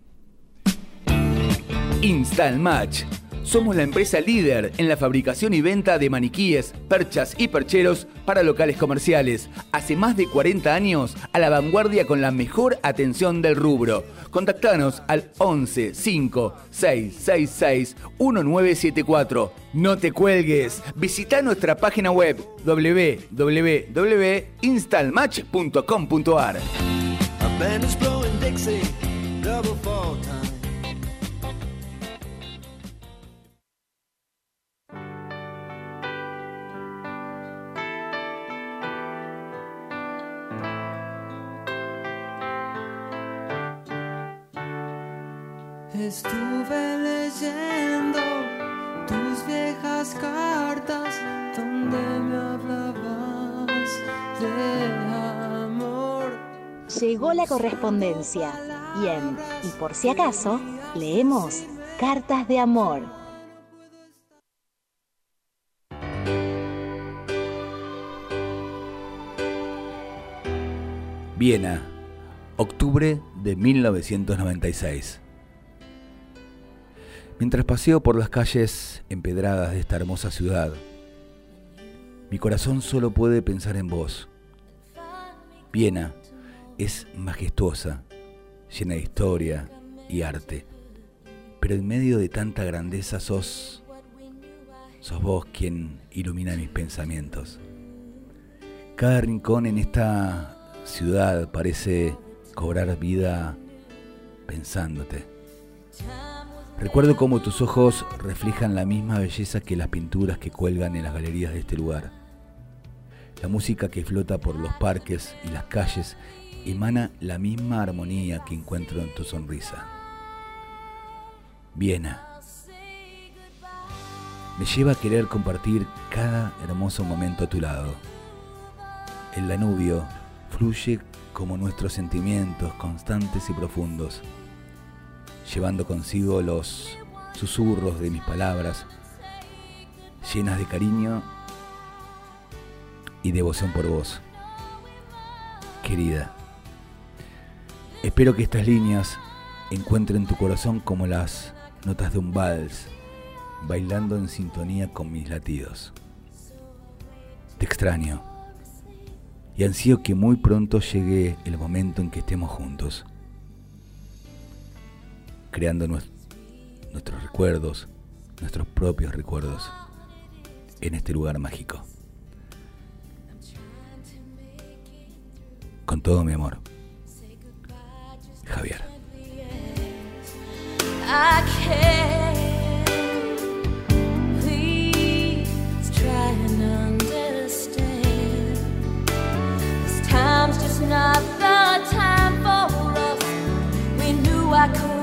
Install Match. Somos la empresa líder en la fabricación y venta de maniquíes, perchas y percheros para locales comerciales. Hace más de 40 años a la vanguardia con la mejor atención del rubro. Contactanos al 11 5 666 1974. No te cuelgues. Visita nuestra página web www.installmatch.com.ar. Estuve leyendo tus viejas cartas donde me hablabas de amor. Llegó la correspondencia. Bien, y por si acaso, leemos Cartas de Amor. Viena, octubre de 1996. Mientras paseo por las calles empedradas de esta hermosa ciudad, mi corazón solo puede pensar en vos. Viena es majestuosa, llena de historia y arte, pero en medio de tanta grandeza sos, sos vos quien ilumina mis pensamientos. Cada rincón en esta ciudad parece cobrar vida pensándote. Recuerdo cómo tus ojos reflejan la misma belleza que las pinturas que cuelgan en las galerías de este lugar. La música que flota por los parques y las calles emana la misma armonía que encuentro en tu sonrisa. Viena. Me lleva a querer compartir cada hermoso momento a tu lado. El Danubio fluye como nuestros sentimientos constantes y profundos llevando consigo los susurros de mis palabras, llenas de cariño y devoción por vos. Querida, espero que estas líneas encuentren tu corazón como las notas de un vals, bailando en sintonía con mis latidos. Te extraño y ansío que muy pronto llegue el momento en que estemos juntos creando nuestros recuerdos, nuestros propios recuerdos en este lugar mágico. Con todo mi amor, Javier. Time's just not the time for us. We knew I couldn't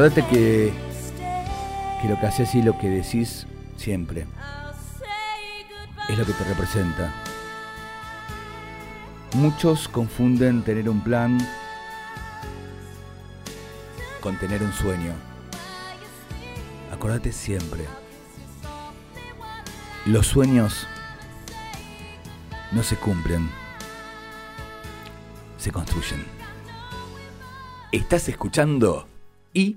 Acordate que, que lo que haces y lo que decís siempre es lo que te representa. Muchos confunden tener un plan con tener un sueño. Acordate siempre. Los sueños no se cumplen, se construyen. Estás escuchando y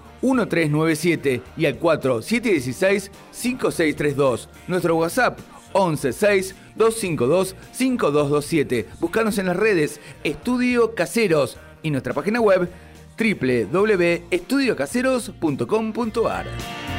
4734-1397 y al 4716-5632. Nuestro WhatsApp 116-252-5227. Buscanos en las redes Estudio Caseros y nuestra página web www.estudiocaseros.com.ar.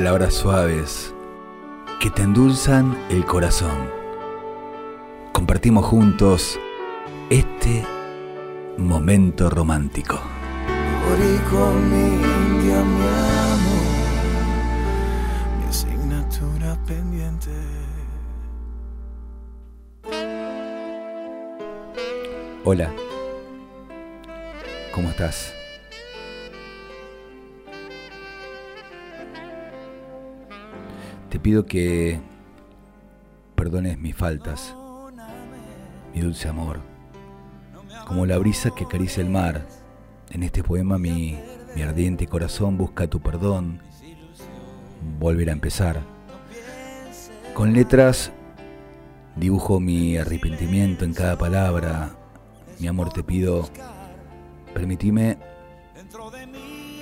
Palabras suaves que te endulzan el corazón. Compartimos juntos este momento romántico. Mi asignatura pendiente. Hola, ¿cómo estás? Te pido que perdones mis faltas, mi dulce amor, como la brisa que acaricia el mar. En este poema mi, ardiente corazón busca tu perdón, volver a empezar. Con letras dibujo mi arrepentimiento en cada palabra. Mi amor, te pido, permitime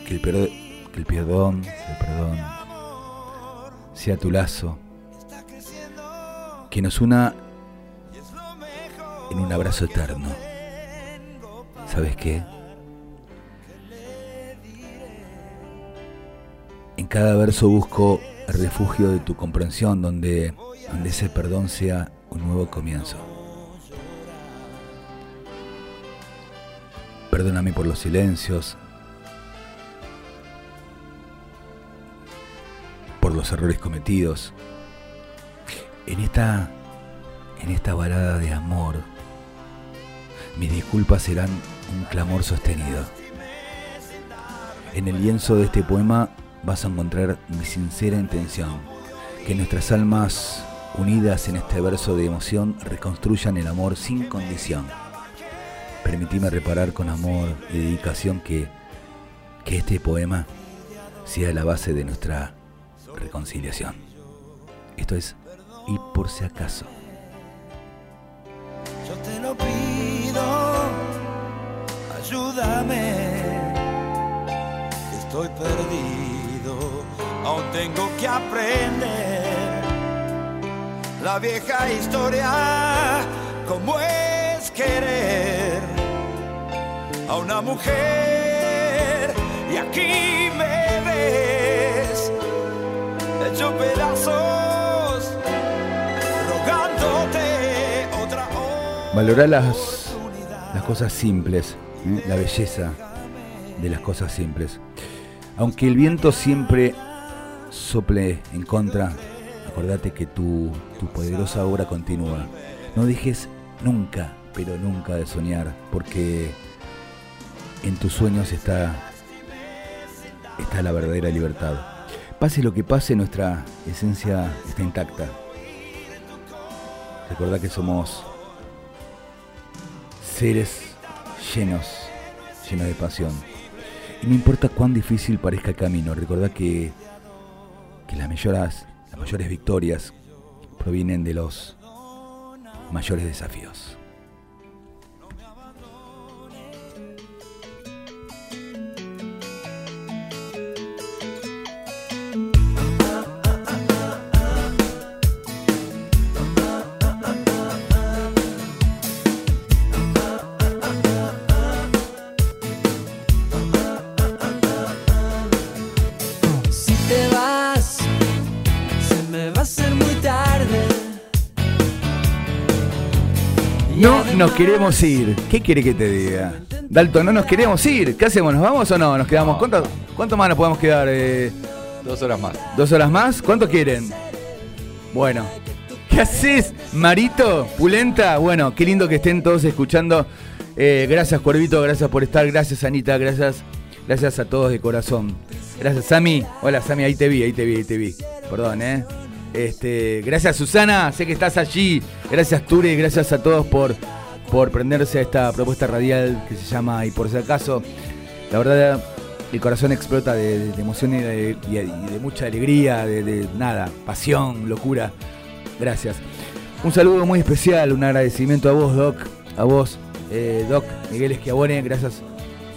que el, que el perdón, el perdón, sea tu lazo, que nos una en un abrazo eterno. ¿Sabes qué? En cada verso busco el refugio de tu comprensión, donde, donde ese perdón sea un nuevo comienzo. Perdóname por los silencios, los errores cometidos. En esta, en esta balada de amor, mis disculpas serán un clamor sostenido. En el lienzo de este poema vas a encontrar mi sincera intención, que nuestras almas unidas en este verso de emoción reconstruyan el amor sin condición. Permitime reparar con amor y dedicación que, que este poema sea la base de nuestra reconciliación. Esto es, y por si acaso. Yo te lo pido, ayúdame, estoy perdido, aún tengo que aprender la vieja historia, cómo es querer a una mujer, y aquí me ves, pedazos, las, las cosas simples, ¿eh? la belleza de las cosas simples. Aunque el viento siempre sople en contra, acordate que tu, tu poderosa obra continúa. No dejes nunca, pero nunca de soñar, porque en tus sueños está, está la verdadera libertad. Pase lo que pase, nuestra esencia está intacta. Recordá que somos seres llenos, llenos de pasión. Y no importa cuán difícil parezca el camino, recordá que, que las, mayores, las mayores victorias provienen de los mayores desafíos. Nos queremos ir. ¿Qué quiere que te diga? Dalton, no nos queremos ir. ¿Qué hacemos? ¿Nos vamos o no? ¿Nos quedamos? ¿Cuánto, cuánto más nos podemos quedar? eh? Dos horas más. ¿Dos horas más? ¿Cuánto quieren? Bueno. ¿Qué haces, Marito? Pulenta. Bueno, qué lindo que estén todos escuchando. Eh, gracias, Cuervito. Gracias por estar. Gracias, Anita. Gracias. Gracias a todos de corazón. Gracias, Sami. Hola, Sami. Ahí te vi, ahí te vi, ahí te vi. Perdón, ¿eh? Este, gracias, Susana. Sé que estás allí. Gracias, Ture. Gracias a todos por, por prenderse a esta propuesta radial que se llama Y por si acaso. La verdad, el corazón explota de, emoción y de, mucha alegría, de, de nada, pasión, locura. Gracias. Un saludo muy especial, un agradecimiento a vos, Doc, a vos, eh, Doc Miguel Esquiabone, gracias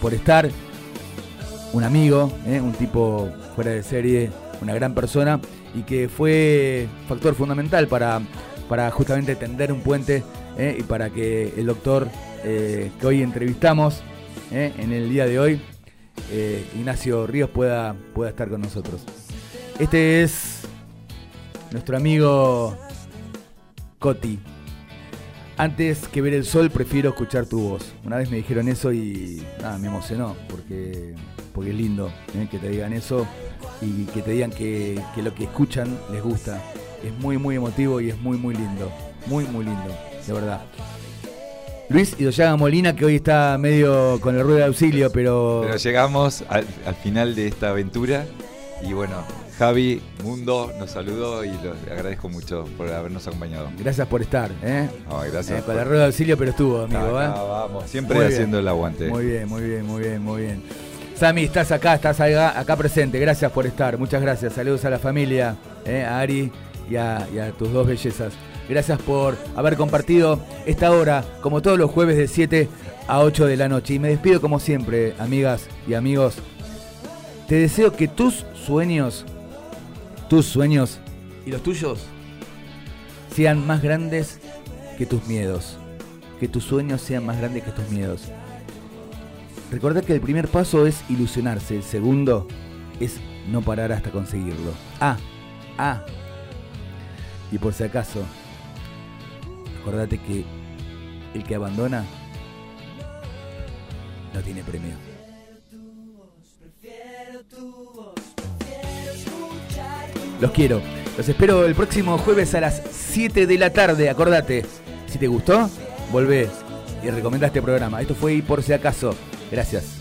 por estar. Un amigo, eh, un tipo fuera de serie, una gran persona y que fue factor fundamental para, para justamente tender un puente eh, y para que el doctor eh, que hoy entrevistamos eh, en el día de hoy, Ignacio Ríos, pueda, pueda estar con nosotros. Este es nuestro amigo Coti. Antes que ver el sol, prefiero escuchar tu voz. Una vez me dijeron eso y me emocionó, porque, porque es lindo que te digan eso y que te digan que, que lo que escuchan les gusta. Es muy, muy emotivo y es muy, muy lindo. Muy, muy lindo, de verdad. Luis Idoyaga Molina, que hoy está medio con el ruido de auxilio, pero... Pero llegamos al, al final de esta aventura y bueno, Javi Mundo nos saludó y lo agradezco mucho por habernos acompañado. Gracias por estar, ¿eh? Gracias. Eh, con por- la rueda de auxilio, pero estuvo, amigo, ¿eh? vamos, siempre Muy bien. haciendo el aguante. Muy bien, muy bien, muy bien, muy bien. Sami, estás acá, estás acá, acá presente. Gracias por estar. Muchas gracias. Saludos a la familia, eh, a Ari y a, y a tus dos bellezas. Gracias por haber compartido esta hora, como todos los jueves de 7 a 8 de la noche. Y me despido como siempre, amigas y amigos. Te deseo que tus sueños, tus sueños y los tuyos sean más grandes que tus miedos. Que tus sueños sean más grandes que tus miedos. Recordad que el primer paso es ilusionarse, el segundo es no parar hasta conseguirlo. Ah, ah. Y por si acaso, acordate que el que abandona no tiene premio. Los quiero. Los espero el próximo jueves a las 7 de la tarde. Acordate, si te gustó, volvé y recomendá este programa. Esto fue y por si acaso. Gracias.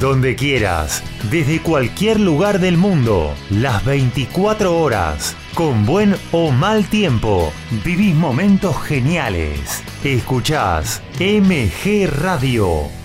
Donde quieras, desde cualquier lugar del mundo, las 24 horas, con buen o mal tiempo, vivís momentos geniales. Escuchás MG Radio.